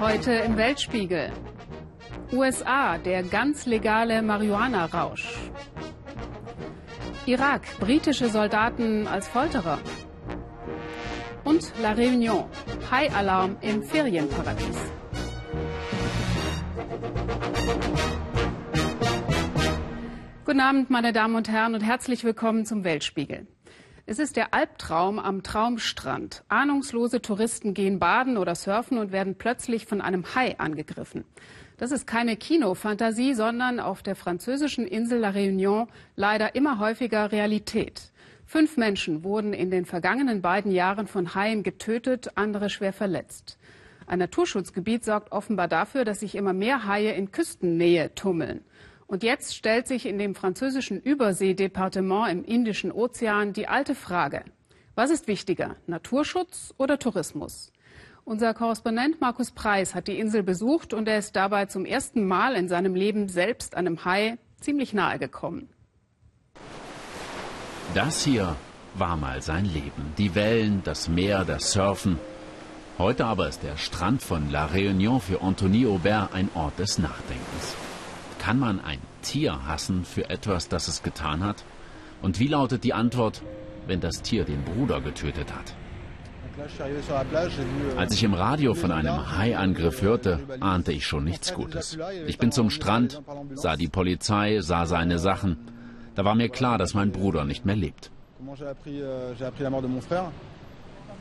Heute im Weltspiegel. USA, der ganz legale Marihuana-Rausch. Irak, britische Soldaten als Folterer. Und La Réunion, High-Alarm im Ferienparadies. Guten Abend, meine Damen und Herren, und herzlich willkommen zum Weltspiegel. Es ist der Albtraum am Traumstrand. Ahnungslose Touristen gehen baden oder surfen und werden plötzlich von einem Hai angegriffen. Das ist keine Kinofantasie, sondern auf der französischen Insel La Réunion leider immer häufiger Realität. Fünf Menschen wurden in den vergangenen beiden Jahren von Haien getötet, andere schwer verletzt. Ein Naturschutzgebiet sorgt offenbar dafür, dass sich immer mehr Haie in Küstennähe tummeln. Und jetzt stellt sich in dem französischen Überseedepartement im Indischen Ozean die alte Frage, was ist wichtiger, Naturschutz oder Tourismus? Unser Korrespondent Markus Preis hat die Insel besucht und er ist dabei zum ersten Mal in seinem Leben selbst einem Hai ziemlich nahe gekommen. Das hier war mal sein Leben. Die Wellen, das Meer, das Surfen. Heute aber ist der Strand von La Réunion für Anthony Aubert ein Ort des Nachdenkens. Kann man ein Tier hassen für etwas, das es getan hat? Und wie lautet die Antwort, wenn das Tier den Bruder getötet hat? Als ich im Radio von einem Haiangriff hörte, ahnte ich schon nichts Gutes. Ich bin zum Strand, sah die Polizei, sah seine Sachen. Da war mir klar, dass mein Bruder nicht mehr lebt.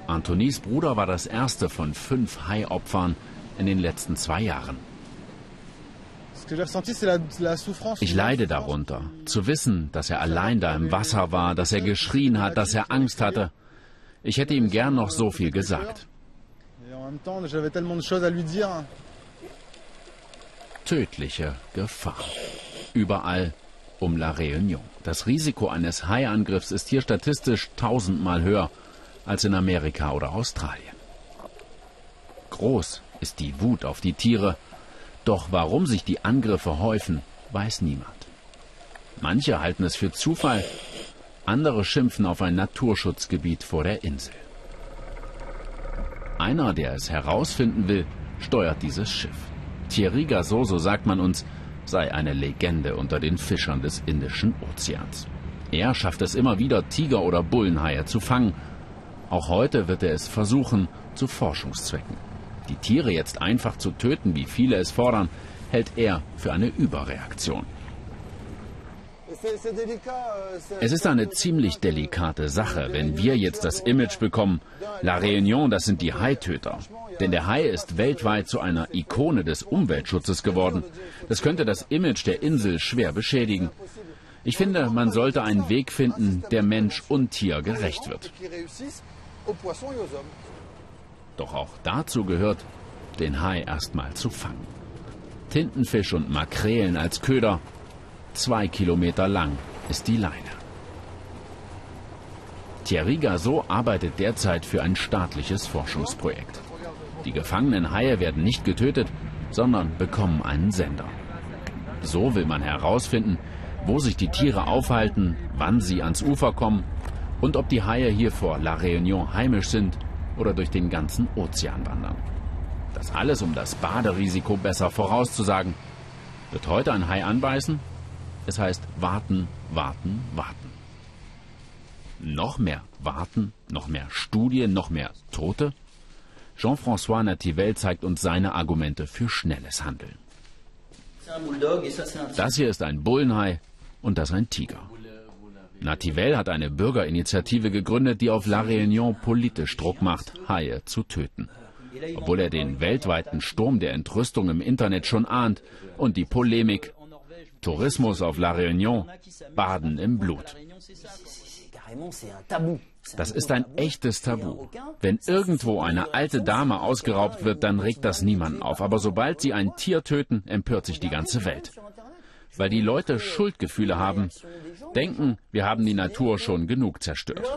Antonis Bruder war das erste von fünf Hai-Opfern in den letzten zwei Jahren. Ich leide darunter, zu wissen, dass er allein da im Wasser war, dass er geschrien hat, dass er Angst hatte. Ich hätte ihm gern noch so viel gesagt. Tödliche Gefahr. Überall um La Réunion. Das Risiko eines Haiangriffs ist hier statistisch tausendmal höher als in Amerika oder Australien. Groß ist die Wut auf die Tiere, doch warum sich die Angriffe häufen, weiß niemand. Manche halten es für Zufall, andere schimpfen auf ein Naturschutzgebiet vor der Insel. Einer, der es herausfinden will, steuert dieses Schiff. Thierry Gassot, so sagt man uns, sei eine Legende unter den Fischern des Indischen Ozeans. Er schafft es immer wieder, Tiger oder Bullenhaie zu fangen. Auch heute wird er es versuchen, zu Forschungszwecken. Die Tiere jetzt einfach zu töten, wie viele es fordern, hält er für eine Überreaktion. Es ist eine ziemlich delikate Sache, wenn wir jetzt das Image bekommen, La Réunion, das sind die Haitöter. Denn der Hai ist weltweit zu einer Ikone des Umweltschutzes geworden. Das könnte das Image der Insel schwer beschädigen. Ich finde, man sollte einen Weg finden, der Mensch und Tier gerecht wird. Doch auch dazu gehört, den Hai erstmal zu fangen. Tintenfisch und Makrelen als Köder. Zwei Kilometer lang ist die Leine. Thierry Gassot arbeitet derzeit für ein staatliches Forschungsprojekt. Die gefangenen Haie werden nicht getötet, sondern bekommen einen Sender. So will man herausfinden, wo sich die Tiere aufhalten, wann sie ans Ufer kommen und ob die Haie hier vor La Réunion heimisch sind oder durch den ganzen Ozean wandern. Das alles, um das Baderisiko besser vorauszusagen. Wird heute ein Hai anbeißen? Es heißt warten, warten, warten. Noch mehr warten, noch mehr Studien, noch mehr Tote? Jean-François Nativel zeigt uns seine Argumente für schnelles Handeln. Das hier ist ein Bullenhai und das ein Tiger. Nativel hat eine Bürgerinitiative gegründet, die auf La Réunion politisch Druck macht, Haie zu töten. Obwohl er den weltweiten Sturm der Entrüstung im Internet schon ahnt und die Polemik Tourismus auf La Réunion, Baden im Blut. Das ist ein echtes Tabu. Wenn irgendwo eine alte Dame ausgeraubt wird, dann regt das niemanden auf. Aber sobald sie ein Tier töten, empört sich die ganze Welt weil die Leute Schuldgefühle haben, denken, wir haben die Natur schon genug zerstört.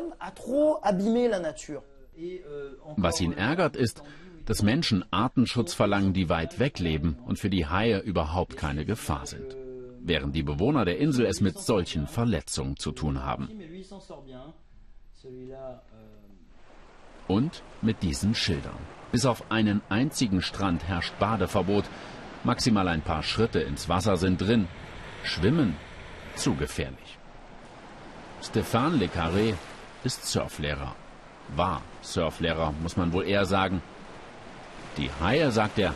Was ihn ärgert ist, dass Menschen Artenschutz verlangen, die weit weg leben und für die Haie überhaupt keine Gefahr sind, während die Bewohner der Insel es mit solchen Verletzungen zu tun haben. Und mit diesen Schildern. Bis auf einen einzigen Strand herrscht Badeverbot. Maximal ein paar Schritte ins Wasser sind drin. Schwimmen zu gefährlich. Stéphane Le Carré ist Surflehrer. War Surflehrer, muss man wohl eher sagen. Die Haie, sagt er,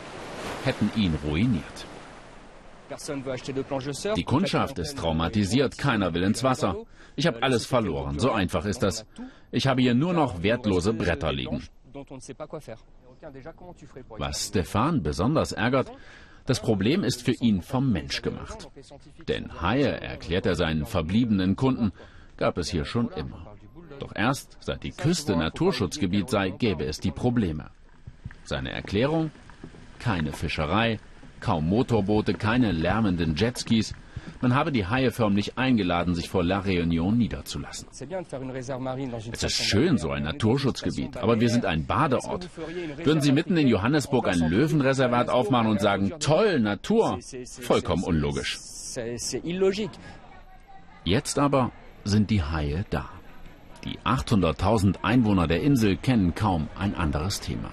hätten ihn ruiniert. Die Kundschaft ist traumatisiert, keiner will ins Wasser. Ich habe alles verloren, so einfach ist das. Ich habe hier nur noch wertlose Bretter liegen. Was Stefan besonders ärgert, das Problem ist für ihn vom Mensch gemacht. Denn Haie, erklärt er seinen verbliebenen Kunden, gab es hier schon immer. Doch erst seit die Küste Naturschutzgebiet sei, gäbe es die Probleme. Seine Erklärung? Keine Fischerei, kaum Motorboote, keine lärmenden Jetskis. Man habe die Haie förmlich eingeladen, sich vor La Réunion niederzulassen. Es ist schön, so ein Naturschutzgebiet, aber wir sind ein Badeort. Würden Sie mitten in Johannesburg ein Löwenreservat aufmachen und sagen, toll, Natur? Vollkommen unlogisch. Jetzt aber sind die Haie da. Die 800.000 Einwohner der Insel kennen kaum ein anderes Thema.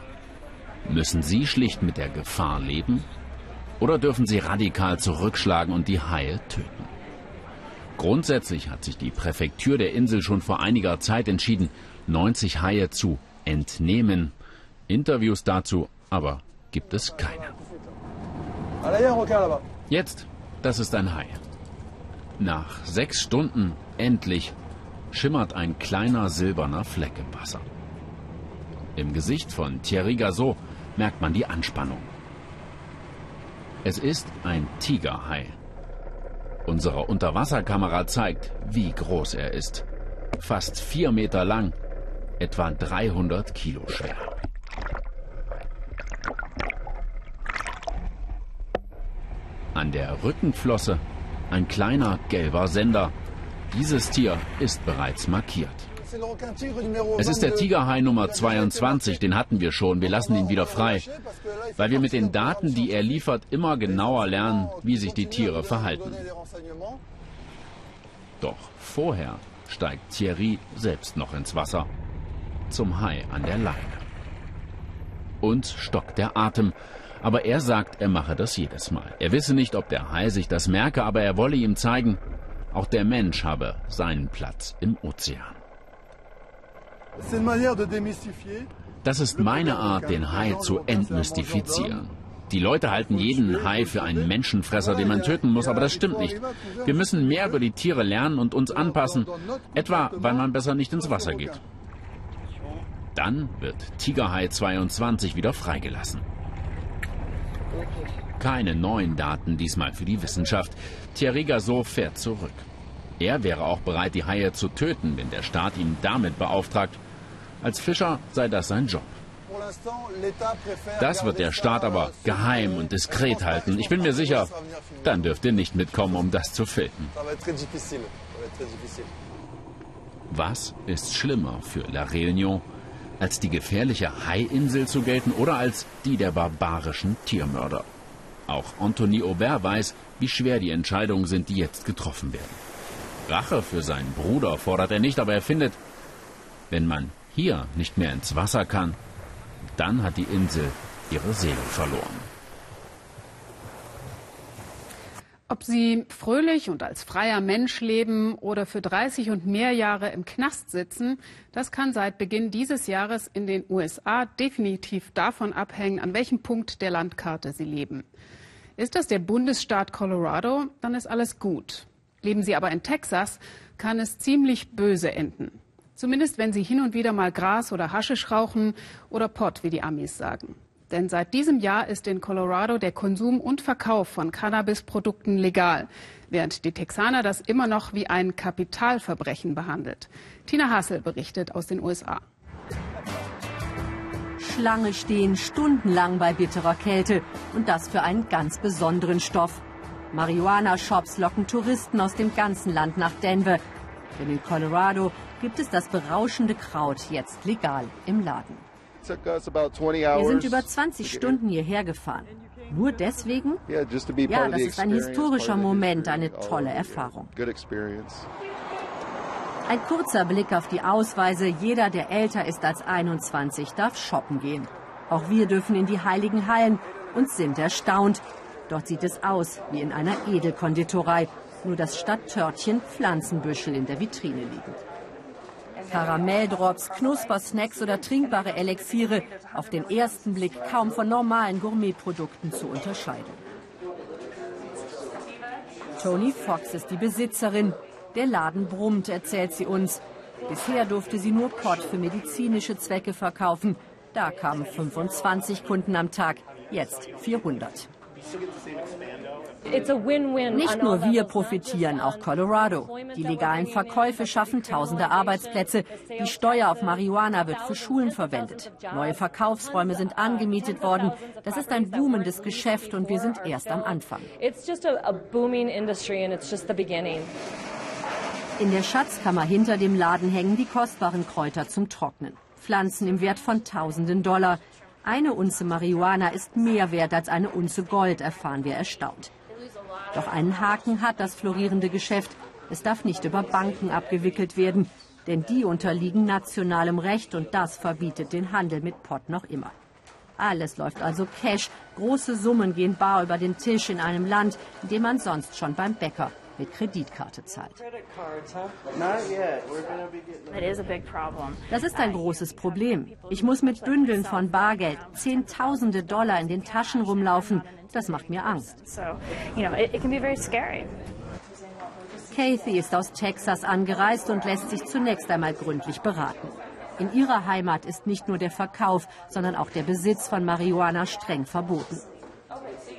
Müssen sie schlicht mit der Gefahr leben? Oder dürfen sie radikal zurückschlagen und die Haie töten? Grundsätzlich hat sich die Präfektur der Insel schon vor einiger Zeit entschieden, 90 Haie zu entnehmen. Interviews dazu aber gibt es keine. Jetzt, das ist ein Hai. Nach sechs Stunden endlich schimmert ein kleiner silberner Fleck im Wasser. Im Gesicht von Thierry Gazot merkt man die Anspannung. Es ist ein Tigerhai. Unsere Unterwasserkamera zeigt, wie groß er ist. Fast vier Meter lang, etwa 300 Kilo schwer. An der Rückenflosse ein kleiner gelber Sender. Dieses Tier ist bereits markiert. Es ist der Tigerhai Nummer 22, den hatten wir schon. Wir lassen ihn wieder frei, weil wir mit den Daten, die er liefert, immer genauer lernen, wie sich die Tiere verhalten. Doch vorher steigt Thierry selbst noch ins Wasser. Zum Hai an der Leine. Uns stockt der Atem. Aber er sagt, er mache das jedes Mal. Er wisse nicht, ob der Hai sich das merke, aber er wolle ihm zeigen, auch der Mensch habe seinen Platz im Ozean. Das ist meine Art, den Hai zu entmystifizieren. Die Leute halten jeden Hai für einen Menschenfresser, den man töten muss, aber das stimmt nicht. Wir müssen mehr über die Tiere lernen und uns anpassen, etwa weil man besser nicht ins Wasser geht. Dann wird Tigerhai 22 wieder freigelassen. Keine neuen Daten diesmal für die Wissenschaft. Thierry Gazot fährt zurück. Er wäre auch bereit, die Haie zu töten, wenn der Staat ihn damit beauftragt. Als Fischer sei das sein Job. Das wird der Staat aber geheim und diskret halten. Ich bin mir sicher, dann dürft ihr nicht mitkommen, um das zu filmen. Was ist schlimmer für La Réunion, als die gefährliche Haiinsel zu gelten oder als die der barbarischen Tiermörder? Auch Anthony Aubert weiß, wie schwer die Entscheidungen sind, die jetzt getroffen werden. Rache für seinen Bruder fordert er nicht, aber er findet, wenn man hier nicht mehr ins Wasser kann, dann hat die Insel ihre Seele verloren. Ob sie fröhlich und als freier Mensch leben oder für 30 und mehr Jahre im Knast sitzen, das kann seit Beginn dieses Jahres in den USA definitiv davon abhängen, an welchem Punkt der Landkarte sie leben. Ist das der Bundesstaat Colorado, dann ist alles gut. Leben Sie aber in Texas, kann es ziemlich böse enden. Zumindest wenn Sie hin und wieder mal Gras oder Haschisch rauchen oder Pott, wie die Amis sagen. Denn seit diesem Jahr ist in Colorado der Konsum und Verkauf von Cannabisprodukten legal, während die Texaner das immer noch wie ein Kapitalverbrechen behandelt. Tina Hassel berichtet aus den USA. Schlange stehen stundenlang bei bitterer Kälte und das für einen ganz besonderen Stoff. Marihuana-Shops locken Touristen aus dem ganzen Land nach Denver. Denn in Colorado gibt es das berauschende Kraut jetzt legal im Laden. Wir sind über 20 Stunden hierher gefahren. Nur deswegen? Ja, das ist ein historischer Moment, eine tolle Erfahrung. Ein kurzer Blick auf die Ausweise. Jeder, der älter ist als 21, darf shoppen gehen. Auch wir dürfen in die heiligen Hallen und sind erstaunt. Dort sieht es aus wie in einer Edelkonditorei, nur dass statt Törtchen Pflanzenbüschel in der Vitrine liegen. Karamelldrops, Knuspersnacks oder trinkbare Elixiere, auf den ersten Blick kaum von normalen Gourmetprodukten zu unterscheiden. Tony Fox ist die Besitzerin. Der Laden brummt, erzählt sie uns. Bisher durfte sie nur Pott für medizinische Zwecke verkaufen. Da kamen 25 Kunden am Tag, jetzt 400. Nicht nur wir profitieren, auch Colorado. Die legalen Verkäufe schaffen tausende Arbeitsplätze. Die Steuer auf Marihuana wird für Schulen verwendet. Neue Verkaufsräume sind angemietet worden. Das ist ein boomendes Geschäft und wir sind erst am Anfang. In der Schatzkammer hinter dem Laden hängen die kostbaren Kräuter zum Trocknen. Pflanzen im Wert von tausenden Dollar. Eine Unze Marihuana ist mehr wert als eine Unze Gold, erfahren wir erstaunt. Doch einen Haken hat das florierende Geschäft. Es darf nicht über Banken abgewickelt werden, denn die unterliegen nationalem Recht und das verbietet den Handel mit Pott noch immer. Alles läuft also Cash. Große Summen gehen bar über den Tisch in einem Land, in dem man sonst schon beim Bäcker mit Kreditkarte zahlt. Das ist ein großes Problem. Ich muss mit Bündeln von Bargeld Zehntausende Dollar in den Taschen rumlaufen. Das macht mir Angst. Kathy ist aus Texas angereist und lässt sich zunächst einmal gründlich beraten. In ihrer Heimat ist nicht nur der Verkauf, sondern auch der Besitz von Marihuana streng verboten.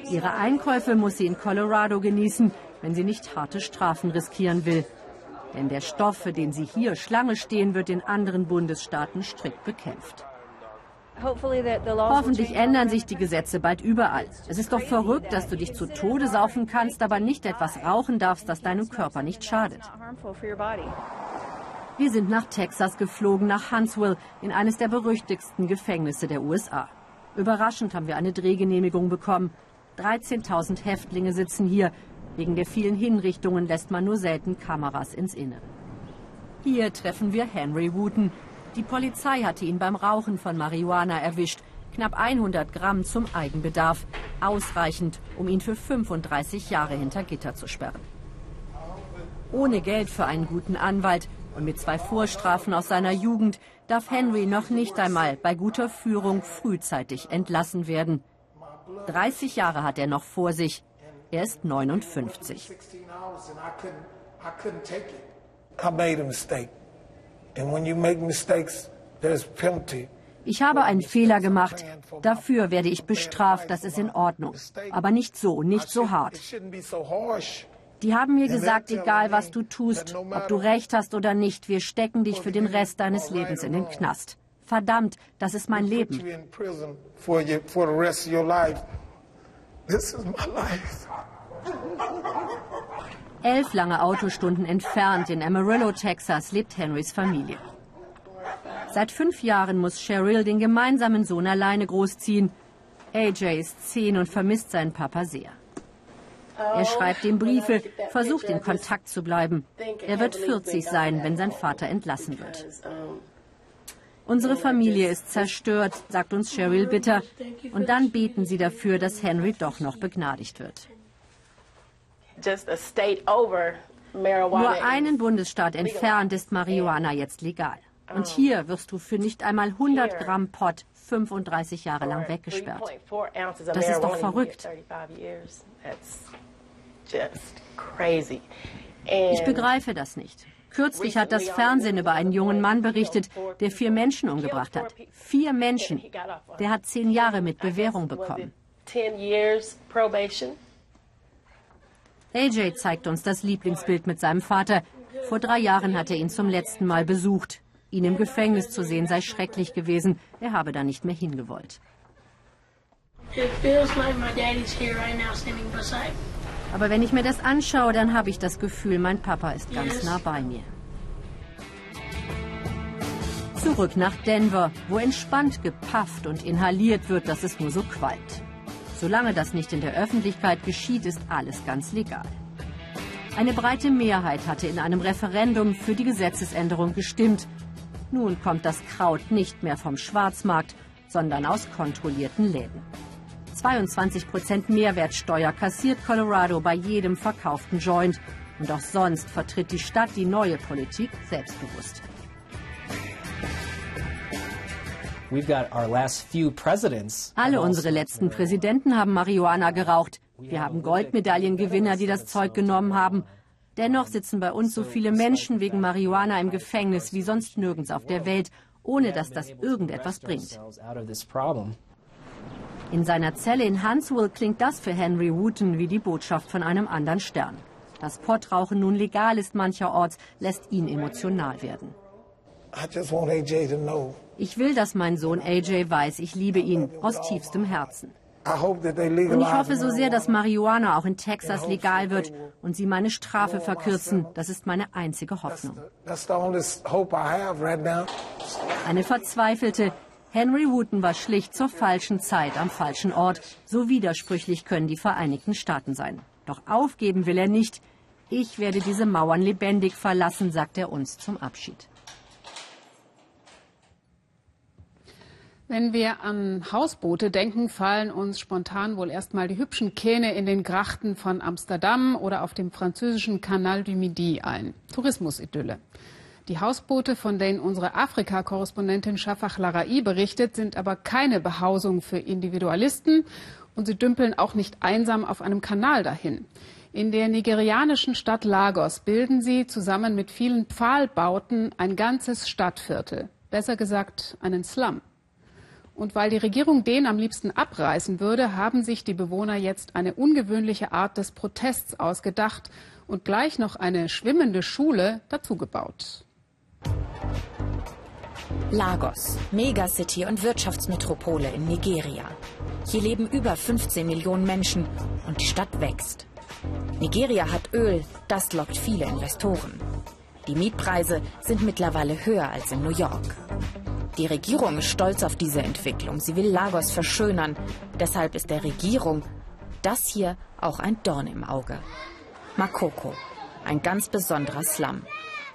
Ihre Einkäufe muss sie in Colorado genießen, wenn sie nicht harte Strafen riskieren will. Denn der Stoff, für den sie hier Schlange stehen, wird in anderen Bundesstaaten strikt bekämpft. Hoffentlich ändern sich die Gesetze bald überall. Es ist doch verrückt, dass du dich zu Tode saufen kannst, aber nicht etwas rauchen darfst, das deinem Körper nicht schadet. Wir sind nach Texas geflogen, nach Huntsville, in eines der berüchtigsten Gefängnisse der USA. Überraschend haben wir eine Drehgenehmigung bekommen. 13.000 Häftlinge sitzen hier, Wegen der vielen Hinrichtungen lässt man nur selten Kameras ins Innere. Hier treffen wir Henry Wooten. Die Polizei hatte ihn beim Rauchen von Marihuana erwischt. Knapp 100 Gramm zum Eigenbedarf. Ausreichend, um ihn für 35 Jahre hinter Gitter zu sperren. Ohne Geld für einen guten Anwalt und mit zwei Vorstrafen aus seiner Jugend darf Henry noch nicht einmal bei guter Führung frühzeitig entlassen werden. 30 Jahre hat er noch vor sich. Er ist 59. Ich habe einen Fehler gemacht. Dafür werde ich bestraft. Das ist in Ordnung. Aber nicht so, nicht so hart. Die haben mir gesagt, egal was du tust, ob du recht hast oder nicht, wir stecken dich für den Rest deines Lebens in den Knast. Verdammt, das ist mein Leben. This is my life. Elf lange Autostunden entfernt in Amarillo, Texas, lebt Henrys Familie. Seit fünf Jahren muss Cheryl den gemeinsamen Sohn alleine großziehen. AJ ist zehn und vermisst seinen Papa sehr. Er schreibt ihm Briefe, versucht in Kontakt zu bleiben. Er wird 40 sein, wenn sein Vater entlassen wird. Unsere Familie ist zerstört, sagt uns Cheryl bitter. Und dann beten sie dafür, dass Henry doch noch begnadigt wird. Nur einen Bundesstaat entfernt ist Marihuana jetzt legal. Und hier wirst du für nicht einmal 100 Gramm Pot 35 Jahre lang weggesperrt. Das ist doch verrückt. Ich begreife das nicht. Kürzlich hat das Fernsehen über einen jungen Mann berichtet, der vier Menschen umgebracht hat. Vier Menschen. Der hat zehn Jahre mit Bewährung bekommen. AJ zeigt uns das Lieblingsbild mit seinem Vater. Vor drei Jahren hat er ihn zum letzten Mal besucht. Ihn im Gefängnis zu sehen sei schrecklich gewesen. Er habe da nicht mehr hingewollt. Aber wenn ich mir das anschaue, dann habe ich das Gefühl, mein Papa ist ganz nah bei mir. Zurück nach Denver, wo entspannt gepafft und inhaliert wird, dass es nur so qualmt. Solange das nicht in der Öffentlichkeit geschieht, ist alles ganz legal. Eine breite Mehrheit hatte in einem Referendum für die Gesetzesänderung gestimmt. Nun kommt das Kraut nicht mehr vom Schwarzmarkt, sondern aus kontrollierten Läden. 22 Prozent Mehrwertsteuer kassiert Colorado bei jedem verkauften Joint. Und auch sonst vertritt die Stadt die neue Politik selbstbewusst. Alle unsere letzten Präsidenten haben Marihuana geraucht. Wir haben Goldmedaillengewinner, die das Zeug genommen haben. Dennoch sitzen bei uns so viele Menschen wegen Marihuana im Gefängnis wie sonst nirgends auf der Welt, ohne dass das irgendetwas bringt. In seiner Zelle in Huntsville klingt das für Henry Wooten wie die Botschaft von einem anderen Stern. Dass Pottrauchen nun legal ist mancherorts, lässt ihn emotional werden. Ich will, dass mein Sohn AJ weiß, ich liebe ihn aus tiefstem Herzen. Und ich hoffe so sehr, dass Marihuana auch in Texas legal wird und sie meine Strafe verkürzen. Das ist meine einzige Hoffnung. Eine verzweifelte Henry Wooten war schlicht zur falschen Zeit am falschen Ort. So widersprüchlich können die Vereinigten Staaten sein. Doch aufgeben will er nicht. Ich werde diese Mauern lebendig verlassen, sagt er uns zum Abschied. Wenn wir an Hausboote denken, fallen uns spontan wohl erstmal die hübschen Kähne in den Grachten von Amsterdam oder auf dem französischen Canal du Midi ein. Tourismusidylle. Die Hausboote, von denen unsere Afrika-Korrespondentin Shafak Larai berichtet, sind aber keine Behausung für Individualisten und sie dümpeln auch nicht einsam auf einem Kanal dahin. In der nigerianischen Stadt Lagos bilden sie zusammen mit vielen Pfahlbauten ein ganzes Stadtviertel, besser gesagt einen Slum. Und weil die Regierung den am liebsten abreißen würde, haben sich die Bewohner jetzt eine ungewöhnliche Art des Protests ausgedacht und gleich noch eine schwimmende Schule dazugebaut. Lagos, Megacity und Wirtschaftsmetropole in Nigeria. Hier leben über 15 Millionen Menschen und die Stadt wächst. Nigeria hat Öl, das lockt viele Investoren. Die Mietpreise sind mittlerweile höher als in New York. Die Regierung ist stolz auf diese Entwicklung. Sie will Lagos verschönern. Deshalb ist der Regierung das hier auch ein Dorn im Auge. Makoko, ein ganz besonderer Slum.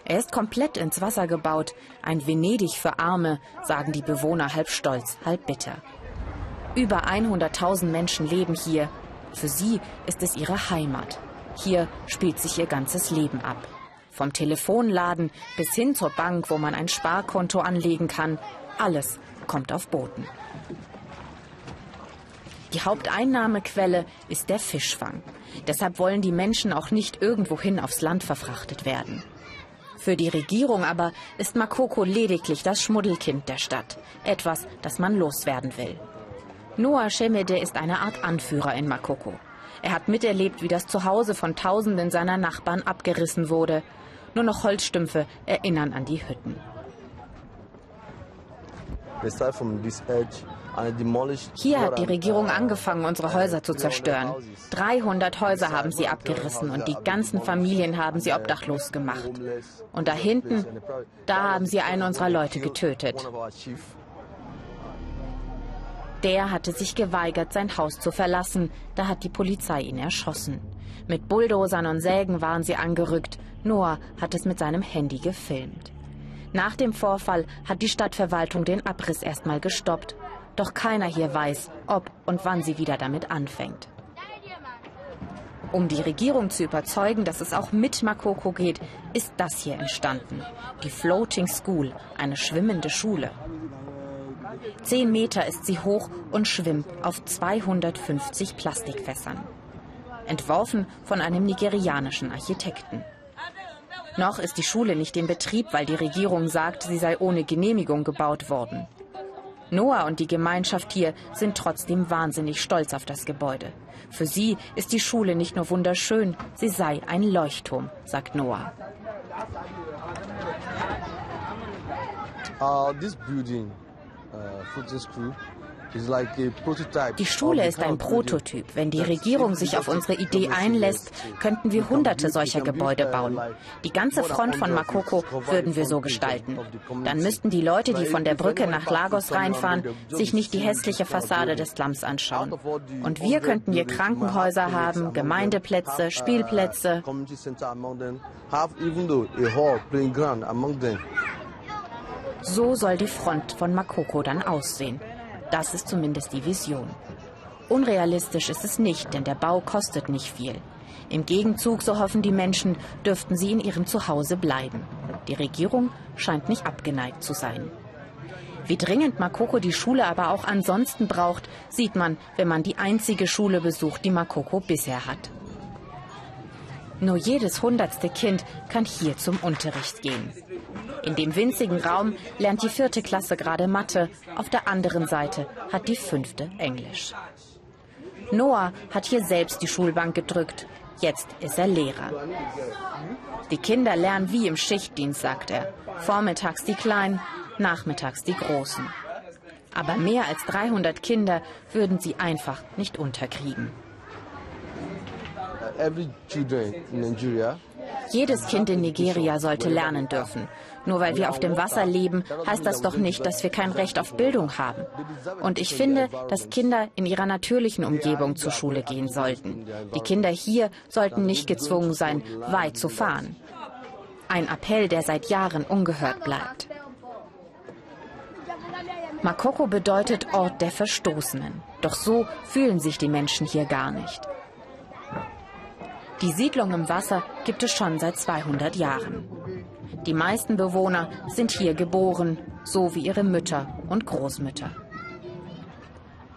Er ist komplett ins Wasser gebaut. Ein Venedig für Arme, sagen die Bewohner halb stolz, halb bitter. Über 100.000 Menschen leben hier. Für sie ist es ihre Heimat. Hier spielt sich ihr ganzes Leben ab. Vom Telefonladen bis hin zur Bank, wo man ein Sparkonto anlegen kann. Alles kommt auf Booten. Die Haupteinnahmequelle ist der Fischfang. Deshalb wollen die Menschen auch nicht irgendwohin aufs Land verfrachtet werden. Für die Regierung aber ist Makoko lediglich das Schmuddelkind der Stadt. Etwas, das man loswerden will. Noah Shemede ist eine Art Anführer in Makoko. Er hat miterlebt, wie das Zuhause von Tausenden seiner Nachbarn abgerissen wurde. Nur noch Holzstümpfe erinnern an die Hütten. Hier hat die Regierung angefangen, unsere Häuser zu zerstören. 300 Häuser haben sie abgerissen und die ganzen Familien haben sie obdachlos gemacht. Und da hinten, da haben sie einen unserer Leute getötet. Der hatte sich geweigert, sein Haus zu verlassen. Da hat die Polizei ihn erschossen. Mit Bulldozern und Sägen waren sie angerückt. Noah hat es mit seinem Handy gefilmt. Nach dem Vorfall hat die Stadtverwaltung den Abriss erstmal gestoppt. Doch keiner hier weiß, ob und wann sie wieder damit anfängt. Um die Regierung zu überzeugen, dass es auch mit Makoko geht, ist das hier entstanden. Die Floating School, eine schwimmende Schule. Zehn Meter ist sie hoch und schwimmt auf 250 Plastikfässern entworfen von einem nigerianischen Architekten. Noch ist die Schule nicht in Betrieb, weil die Regierung sagt, sie sei ohne Genehmigung gebaut worden. Noah und die Gemeinschaft hier sind trotzdem wahnsinnig stolz auf das Gebäude. Für sie ist die Schule nicht nur wunderschön, sie sei ein Leuchtturm, sagt Noah. Uh, this building, uh, School, die Schule ist ein Prototyp. Wenn die Regierung sich auf unsere Idee einlässt, könnten wir hunderte solcher Gebäude bauen. Die ganze Front von Makoko würden wir so gestalten. Dann müssten die Leute, die von der Brücke nach Lagos reinfahren, sich nicht die hässliche Fassade des Slums anschauen. Und wir könnten hier Krankenhäuser haben, Gemeindeplätze, Spielplätze. So soll die Front von Makoko dann aussehen. Das ist zumindest die Vision. Unrealistisch ist es nicht, denn der Bau kostet nicht viel. Im Gegenzug, so hoffen die Menschen, dürften sie in ihrem Zuhause bleiben. Die Regierung scheint nicht abgeneigt zu sein. Wie dringend Makoko die Schule aber auch ansonsten braucht, sieht man, wenn man die einzige Schule besucht, die Makoko bisher hat. Nur jedes hundertste Kind kann hier zum Unterricht gehen. In dem winzigen Raum lernt die vierte Klasse gerade Mathe, auf der anderen Seite hat die fünfte Englisch. Noah hat hier selbst die Schulbank gedrückt. Jetzt ist er Lehrer. Die Kinder lernen wie im Schichtdienst, sagt er. Vormittags die Kleinen, nachmittags die Großen. Aber mehr als 300 Kinder würden sie einfach nicht unterkriegen. Jedes Kind in Nigeria sollte lernen dürfen. Nur weil wir auf dem Wasser leben, heißt das doch nicht, dass wir kein Recht auf Bildung haben. Und ich finde, dass Kinder in ihrer natürlichen Umgebung zur Schule gehen sollten. Die Kinder hier sollten nicht gezwungen sein, weit zu fahren. Ein Appell, der seit Jahren ungehört bleibt. Makoko bedeutet Ort der Verstoßenen. Doch so fühlen sich die Menschen hier gar nicht. Die Siedlung im Wasser gibt es schon seit 200 Jahren. Die meisten Bewohner sind hier geboren, so wie ihre Mütter und Großmütter.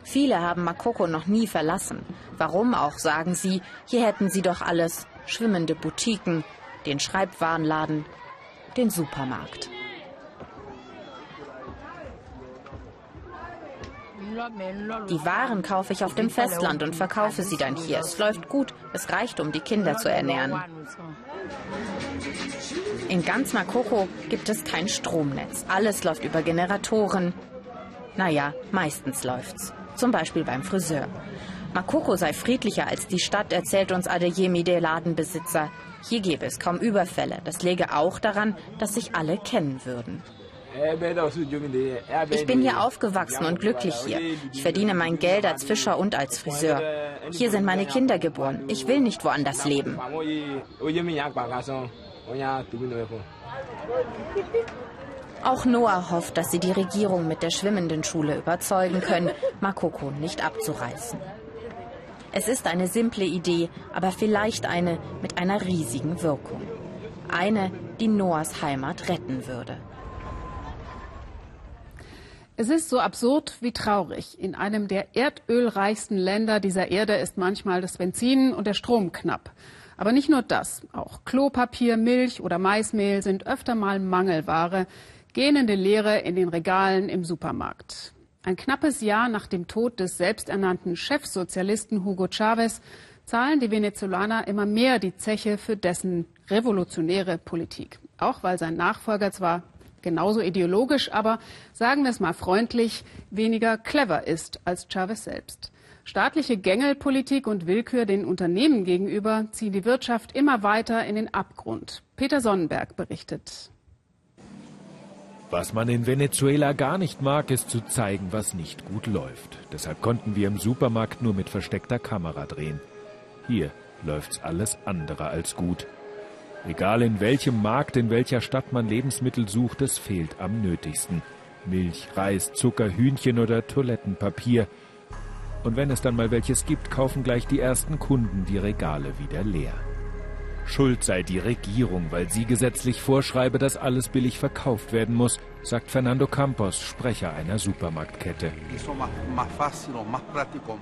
Viele haben Makoko noch nie verlassen. Warum auch, sagen sie, hier hätten sie doch alles. Schwimmende Boutiquen, den Schreibwarenladen, den Supermarkt. Die Waren kaufe ich auf dem Festland und verkaufe sie dann hier. Es läuft gut, es reicht, um die Kinder zu ernähren. In ganz Makoko gibt es kein Stromnetz. Alles läuft über Generatoren. Naja, meistens läuft's. Zum Beispiel beim Friseur. Makoko sei friedlicher als die Stadt, erzählt uns Adeyemi, der Ladenbesitzer. Hier gäbe es kaum Überfälle. Das läge auch daran, dass sich alle kennen würden. Ich bin hier aufgewachsen und glücklich hier. Ich verdiene mein Geld als Fischer und als Friseur. Hier sind meine Kinder geboren. Ich will nicht woanders leben. Auch Noah hofft, dass sie die Regierung mit der schwimmenden Schule überzeugen können, Makoko nicht abzureißen. Es ist eine simple Idee, aber vielleicht eine mit einer riesigen Wirkung. Eine, die Noahs Heimat retten würde. Es ist so absurd wie traurig. In einem der erdölreichsten Länder dieser Erde ist manchmal das Benzin und der Strom knapp. Aber nicht nur das. Auch Klopapier, Milch oder Maismehl sind öfter mal Mangelware, gähnende Leere in den Regalen im Supermarkt. Ein knappes Jahr nach dem Tod des selbsternannten Chefsozialisten Hugo Chavez zahlen die Venezolaner immer mehr die Zeche für dessen revolutionäre Politik. Auch weil sein Nachfolger zwar genauso ideologisch, aber sagen wir es mal freundlich, weniger clever ist als Chavez selbst. Staatliche Gängelpolitik und Willkür den Unternehmen gegenüber ziehen die Wirtschaft immer weiter in den Abgrund. Peter Sonnenberg berichtet. Was man in Venezuela gar nicht mag, ist zu zeigen, was nicht gut läuft. Deshalb konnten wir im Supermarkt nur mit versteckter Kamera drehen. Hier läuft's alles andere als gut. Egal in welchem Markt, in welcher Stadt man Lebensmittel sucht, es fehlt am nötigsten. Milch, Reis, Zucker, Hühnchen oder Toilettenpapier. Und wenn es dann mal welches gibt, kaufen gleich die ersten Kunden die Regale wieder leer. Schuld sei die Regierung, weil sie gesetzlich vorschreibe, dass alles billig verkauft werden muss, sagt Fernando Campos, Sprecher einer Supermarktkette.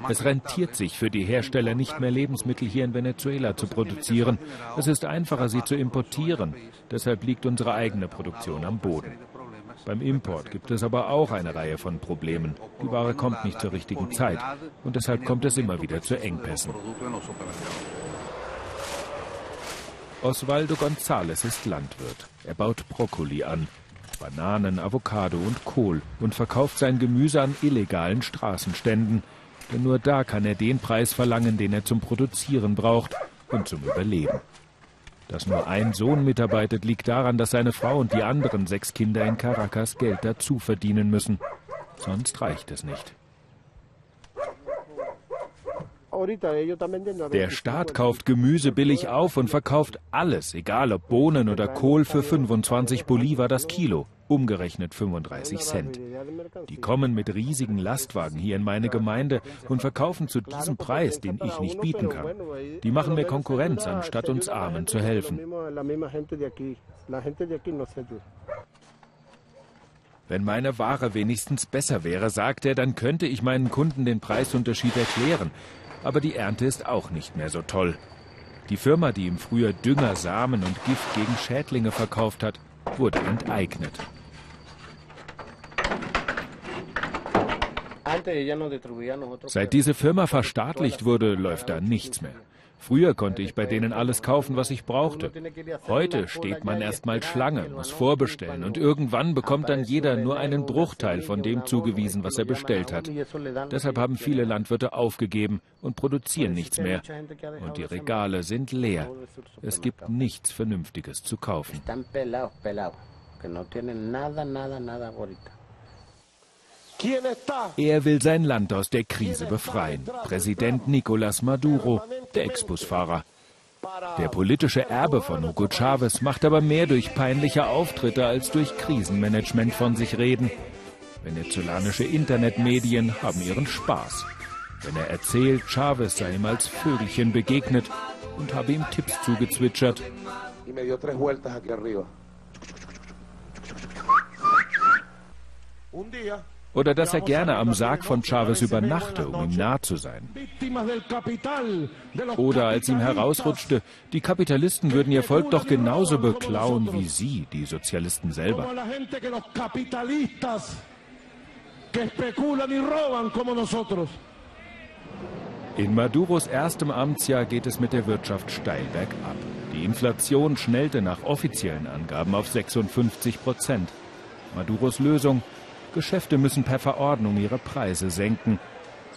Es rentiert sich für die Hersteller nicht mehr Lebensmittel hier in Venezuela zu produzieren. Es ist einfacher, sie zu importieren. Deshalb liegt unsere eigene Produktion am Boden. Beim Import gibt es aber auch eine Reihe von Problemen. Die Ware kommt nicht zur richtigen Zeit und deshalb kommt es immer wieder zu Engpässen. Osvaldo González ist Landwirt. Er baut Brokkoli an, Bananen, Avocado und Kohl und verkauft sein Gemüse an illegalen Straßenständen. Denn nur da kann er den Preis verlangen, den er zum Produzieren braucht und zum Überleben. Dass nur ein Sohn mitarbeitet, liegt daran, dass seine Frau und die anderen sechs Kinder in Caracas Geld dazu verdienen müssen. Sonst reicht es nicht. Der Staat kauft Gemüse billig auf und verkauft alles, egal ob Bohnen oder Kohl, für 25 Bolivar das Kilo. umgerechnet 35 Cent. Die kommen mit riesigen Lastwagen hier in meine Gemeinde und verkaufen zu diesem Preis, den ich nicht bieten kann. Die machen mir Konkurrenz, anstatt uns Armen zu helfen. Wenn meine Ware wenigstens besser wäre, sagt er, dann könnte ich meinen Kunden den Preisunterschied erklären. Aber die Ernte ist auch nicht mehr so toll. Die Firma, die ihm früher Dünger, Samen und Gift gegen Schädlinge verkauft hat, wurde enteignet. Seit diese Firma verstaatlicht wurde, läuft da nichts mehr. Früher konnte ich bei denen alles kaufen, was ich brauchte. Heute steht man erstmal Schlange, muss vorbestellen und irgendwann bekommt dann jeder nur einen Bruchteil von dem zugewiesen, was er bestellt hat. Deshalb haben viele Landwirte aufgegeben und produzieren nichts mehr. Und die Regale sind leer. Es gibt nichts Vernünftiges zu kaufen. Er will sein Land aus der Krise befreien. Präsident Nicolás Maduro, der Ex-Busfahrer. Der politische Erbe von Hugo Chavez macht aber mehr durch peinliche Auftritte als durch Krisenmanagement von sich reden. Venezolanische Internetmedien haben ihren Spaß. Wenn er erzählt, Chavez sei ihm als Vögelchen begegnet und habe ihm Tipps zugezwitschert. Un día oder dass er gerne am Sarg von Chavez übernachte, um ihm nah zu sein. Oder als ihm herausrutschte, die Kapitalisten würden ihr Volk doch genauso beklauen wie sie, die Sozialisten selber. In Maduros erstem Amtsjahr geht es mit der Wirtschaft steil bergab. Die Inflation schnellte nach offiziellen Angaben auf 56 Prozent. Maduros Lösung Geschäfte müssen per Verordnung ihre Preise senken.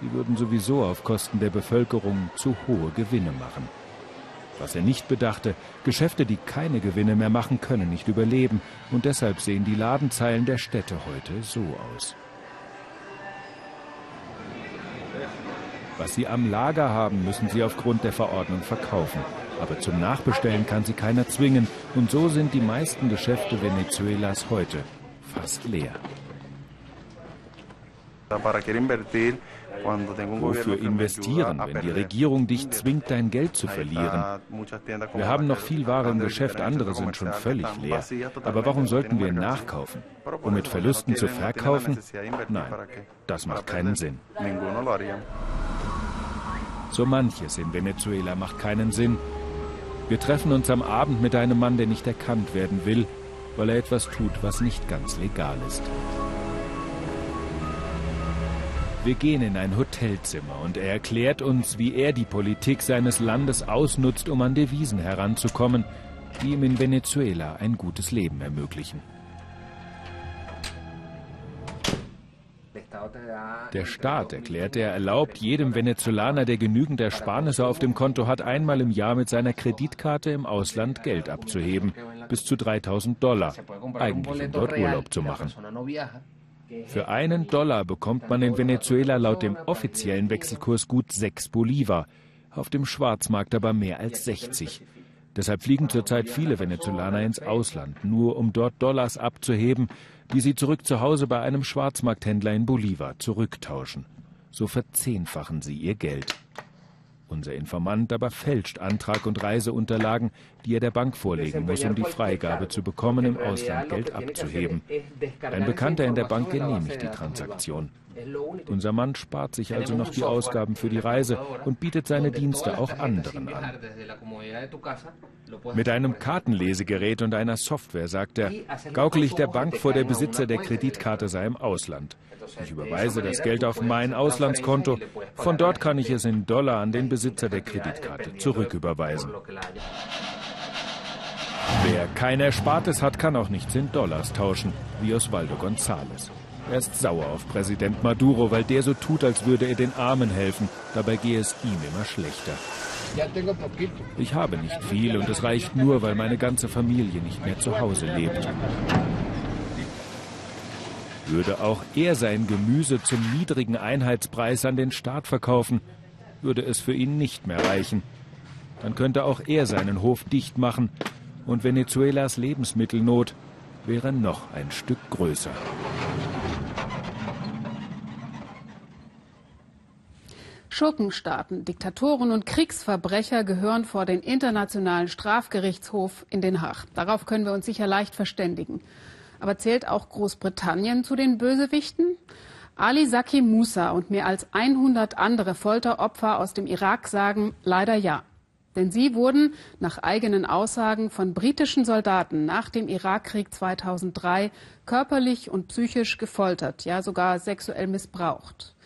Sie würden sowieso auf Kosten der Bevölkerung zu hohe Gewinne machen. Was er nicht bedachte, Geschäfte, die keine Gewinne mehr machen, können nicht überleben. Und deshalb sehen die Ladenzeilen der Städte heute so aus. Was sie am Lager haben, müssen sie aufgrund der Verordnung verkaufen. Aber zum Nachbestellen kann sie keiner zwingen. Und so sind die meisten Geschäfte Venezuelas heute fast leer. Wofür investieren, wenn die Regierung dich zwingt, dein Geld zu verlieren? Wir haben noch viel Ware im Geschäft, andere sind schon völlig leer. Aber warum sollten wir nachkaufen? Um mit Verlusten zu verkaufen? Nein, das macht keinen Sinn. So manches in Venezuela macht keinen Sinn. Wir treffen uns am Abend mit einem Mann, der nicht erkannt werden will, weil er etwas tut, was nicht ganz legal ist. Wir gehen in ein Hotelzimmer und er erklärt uns, wie er die Politik seines Landes ausnutzt, um an Devisen heranzukommen, die ihm in Venezuela ein gutes Leben ermöglichen. Der Staat, erklärt er, erlaubt jedem Venezolaner, der genügend Ersparnisse auf dem Konto hat, einmal im Jahr mit seiner Kreditkarte im Ausland Geld abzuheben, bis zu 3000 Dollar, eigentlich um dort Urlaub zu machen. Für einen Dollar bekommt man in Venezuela laut dem offiziellen Wechselkurs gut 6 Bolivar, auf dem Schwarzmarkt aber mehr als 60. Deshalb fliegen zurzeit viele Venezolaner ins Ausland, nur um dort Dollars abzuheben, die sie zurück zu Hause bei einem Schwarzmarkthändler in Bolivar zurücktauschen. So verzehnfachen sie ihr Geld. Unser Informant aber fälscht Antrag und Reiseunterlagen, die er der Bank vorlegen muss, um die Freigabe zu bekommen, im Ausland Geld abzuheben. Ein Bekannter in der Bank genehmigt die Transaktion. Unser Mann spart sich also noch die Ausgaben für die Reise und bietet seine Dienste auch anderen an. Mit einem Kartenlesegerät und einer Software, sagt er, gaukel ich der Bank vor, der Besitzer der Kreditkarte sei im Ausland. Ich überweise das Geld auf mein Auslandskonto. Von dort kann ich es in Dollar an den Besitzer der Kreditkarte zurücküberweisen. Wer kein Erspartes hat, kann auch nichts in Dollars tauschen, wie Osvaldo González. Er ist sauer auf Präsident Maduro, weil der so tut, als würde er den Armen helfen. Dabei gehe es ihm immer schlechter. Ich habe nicht viel und es reicht nur, weil meine ganze Familie nicht mehr zu Hause lebt. Würde auch er sein Gemüse zum niedrigen Einheitspreis an den Staat verkaufen, würde es für ihn nicht mehr reichen. Dann könnte auch er seinen Hof dicht machen und Venezuelas Lebensmittelnot wäre noch ein Stück größer. Schurkenstaaten, Diktatoren und Kriegsverbrecher gehören vor den Internationalen Strafgerichtshof in Den Haag. Darauf können wir uns sicher leicht verständigen. Aber zählt auch Großbritannien zu den Bösewichten? Ali Saki Musa und mehr als 100 andere Folteropfer aus dem Irak sagen leider ja. Denn sie wurden nach eigenen Aussagen von britischen Soldaten nach dem Irakkrieg 2003 körperlich und psychisch gefoltert, ja sogar sexuell missbraucht.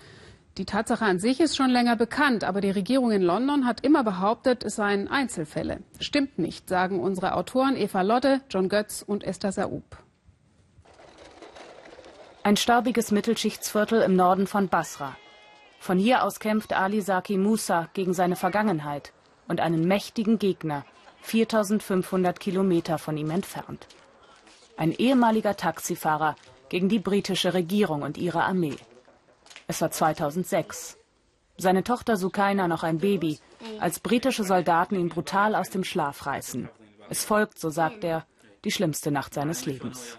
Die Tatsache an sich ist schon länger bekannt, aber die Regierung in London hat immer behauptet, es seien Einzelfälle. Stimmt nicht, sagen unsere Autoren Eva Lotte, John Götz und Esther Saub. Ein staubiges Mittelschichtsviertel im Norden von Basra. Von hier aus kämpft Ali Saki Musa gegen seine Vergangenheit und einen mächtigen Gegner, 4500 Kilometer von ihm entfernt. Ein ehemaliger Taxifahrer gegen die britische Regierung und ihre Armee. Es war 2006. Seine Tochter Sukaina noch ein Baby, als britische Soldaten ihn brutal aus dem Schlaf reißen. Es folgt, so sagt er, die schlimmste Nacht seines Lebens.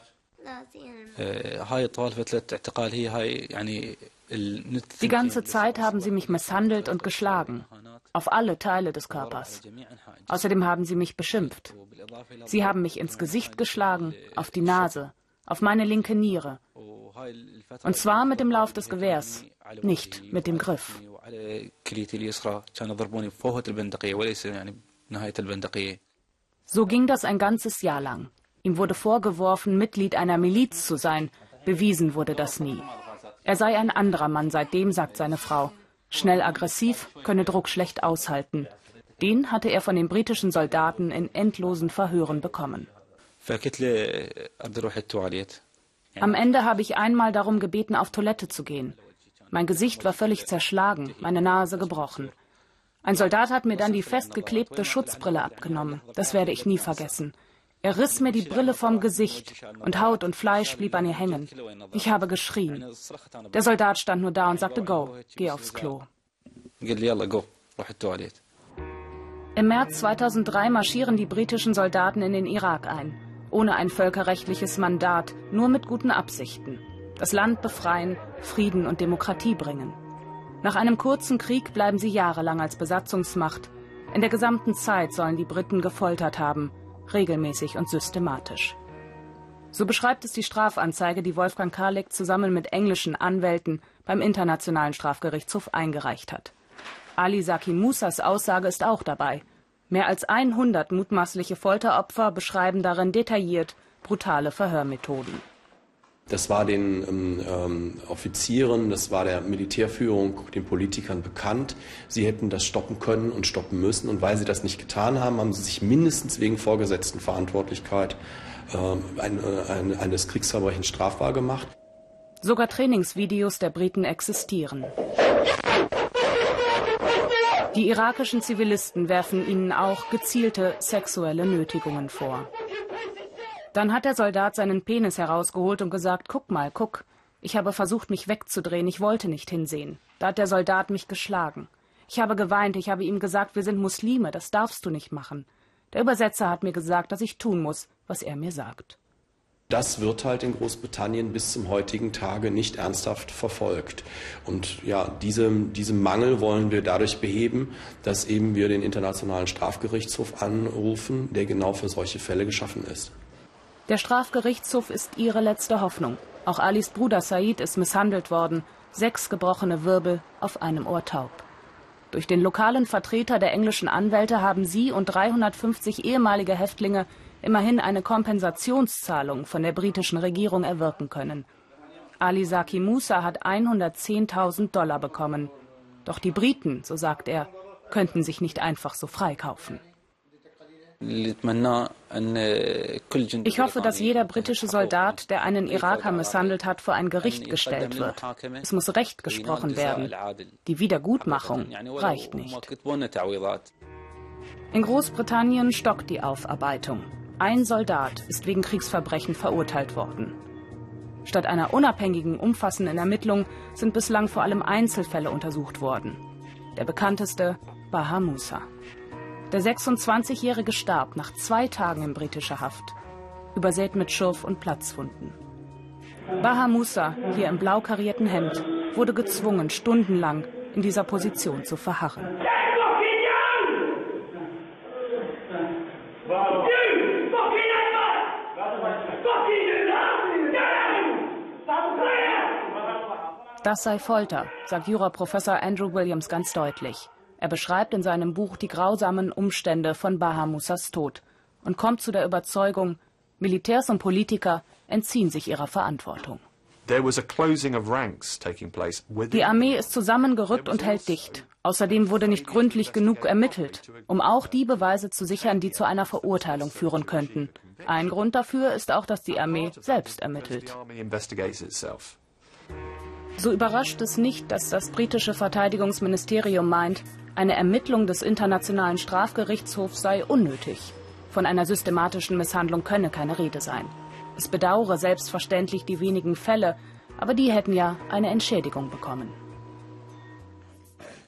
Die ganze Zeit haben sie mich misshandelt und geschlagen, auf alle Teile des Körpers. Außerdem haben sie mich beschimpft. Sie haben mich ins Gesicht geschlagen, auf die Nase, auf meine linke Niere und zwar mit dem Lauf des Gewehrs, nicht mit dem Griff. So ging das ein ganzes Jahr lang. Ihm wurde vorgeworfen, Mitglied einer Miliz zu sein. Bewiesen wurde das nie. Er sei ein anderer Mann seitdem, sagt seine Frau. Schnell aggressiv, könne Druck schlecht aushalten. Den hatte er von den britischen Soldaten in endlosen Verhören bekommen. Am Ende habe ich einmal darum gebeten, auf Toilette zu gehen. Mein Gesicht war völlig zerschlagen, meine Nase gebrochen. Ein Soldat hat mir dann die festgeklebte Schutzbrille abgenommen. Das werde ich nie vergessen. Er riss mir die Brille vom Gesicht und Haut und Fleisch blieb an ihr hängen. Ich habe geschrien. Der Soldat stand nur da und sagte, go, geh aufs Klo. Im März 2003 marschieren die britischen Soldaten in den Irak ein ohne ein völkerrechtliches Mandat, nur mit guten Absichten. Das Land befreien, Frieden und Demokratie bringen. Nach einem kurzen Krieg bleiben sie jahrelang als Besatzungsmacht. In der gesamten Zeit sollen die Briten gefoltert haben, regelmäßig und systematisch. So beschreibt es die Strafanzeige, die Wolfgang Karlik zusammen mit englischen Anwälten beim Internationalen Strafgerichtshof eingereicht hat. Ali Saki Musas Aussage ist auch dabei. Mehr als 100 mutmaßliche Folteropfer beschreiben darin detailliert brutale Verhörmethoden. Das war den ähm, ähm, Offizieren, das war der Militärführung, den Politikern bekannt. Sie hätten das stoppen können und stoppen müssen. Und weil sie das nicht getan haben, haben sie sich mindestens wegen vorgesetzten Verantwortlichkeit äh, ein, ein, eines Kriegsverbrechens strafbar gemacht. Sogar Trainingsvideos der Briten existieren. Die irakischen Zivilisten werfen ihnen auch gezielte sexuelle Nötigungen vor. Dann hat der Soldat seinen Penis herausgeholt und gesagt, guck mal, guck. Ich habe versucht, mich wegzudrehen, ich wollte nicht hinsehen. Da hat der Soldat mich geschlagen. Ich habe geweint, ich habe ihm gesagt, wir sind Muslime, das darfst du nicht machen. Der Übersetzer hat mir gesagt, dass ich tun muss, was er mir sagt. Das wird halt in Großbritannien bis zum heutigen Tage nicht ernsthaft verfolgt. Und ja, diese, diesen Mangel wollen wir dadurch beheben, dass eben wir den Internationalen Strafgerichtshof anrufen, der genau für solche Fälle geschaffen ist. Der Strafgerichtshof ist ihre letzte Hoffnung. Auch Alis Bruder Said ist misshandelt worden. Sechs gebrochene Wirbel, auf einem Ohr taub. Durch den lokalen Vertreter der englischen Anwälte haben sie und 350 ehemalige Häftlinge immerhin eine Kompensationszahlung von der britischen Regierung erwirken können. Ali Saki Musa hat 110.000 Dollar bekommen. Doch die Briten, so sagt er, könnten sich nicht einfach so freikaufen. Ich hoffe, dass jeder britische Soldat, der einen Iraker misshandelt hat, vor ein Gericht gestellt wird. Es muss Recht gesprochen werden. Die Wiedergutmachung reicht nicht. In Großbritannien stockt die Aufarbeitung. Ein Soldat ist wegen Kriegsverbrechen verurteilt worden. Statt einer unabhängigen, umfassenden Ermittlung sind bislang vor allem Einzelfälle untersucht worden. Der bekannteste Baha Musa. Der 26-Jährige starb nach zwei Tagen in britischer Haft. übersät mit Schurf und Platzwunden. Baha Musa, hier im blau karierten Hemd, wurde gezwungen, stundenlang in dieser Position zu verharren. Das sei Folter, sagt Juraprofessor Andrew Williams ganz deutlich. Er beschreibt in seinem Buch die grausamen Umstände von Baha Musas Tod und kommt zu der Überzeugung, Militärs und Politiker entziehen sich ihrer Verantwortung. Die Armee ist zusammengerückt und hält dicht. Außerdem wurde nicht gründlich genug ermittelt, um auch die Beweise zu sichern, die zu einer Verurteilung führen könnten. Ein Grund dafür ist auch, dass die Armee selbst ermittelt. So überrascht es nicht, dass das britische Verteidigungsministerium meint, eine Ermittlung des Internationalen Strafgerichtshofs sei unnötig. Von einer systematischen Misshandlung könne keine Rede sein. Es bedauere selbstverständlich die wenigen Fälle, aber die hätten ja eine Entschädigung bekommen.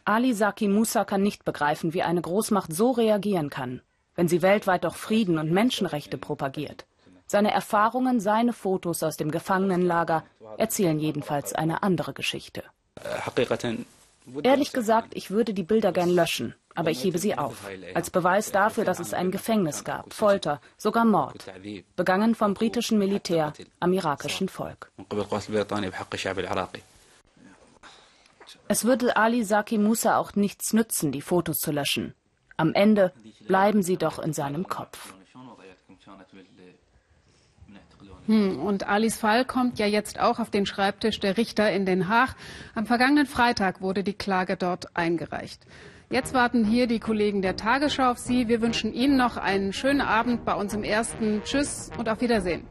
Ali Saki Musa kann nicht begreifen, wie eine Großmacht so reagieren kann, wenn sie weltweit doch Frieden und Menschenrechte propagiert. Seine Erfahrungen, seine Fotos aus dem Gefangenenlager erzählen jedenfalls eine andere Geschichte. Ehrlich gesagt, ich würde die Bilder gern löschen, aber ich hebe sie auf. Als Beweis dafür, dass es ein Gefängnis gab, Folter, sogar Mord, begangen vom britischen Militär am irakischen Volk. Es würde Ali Saki Musa auch nichts nützen, die Fotos zu löschen. Am Ende bleiben sie doch in seinem Kopf. Hm, und Alis Fall kommt ja jetzt auch auf den Schreibtisch der Richter in Den Haag. Am vergangenen Freitag wurde die Klage dort eingereicht. Jetzt warten hier die Kollegen der Tagesschau auf Sie. Wir wünschen Ihnen noch einen schönen Abend bei uns im ersten. Tschüss und auf Wiedersehen.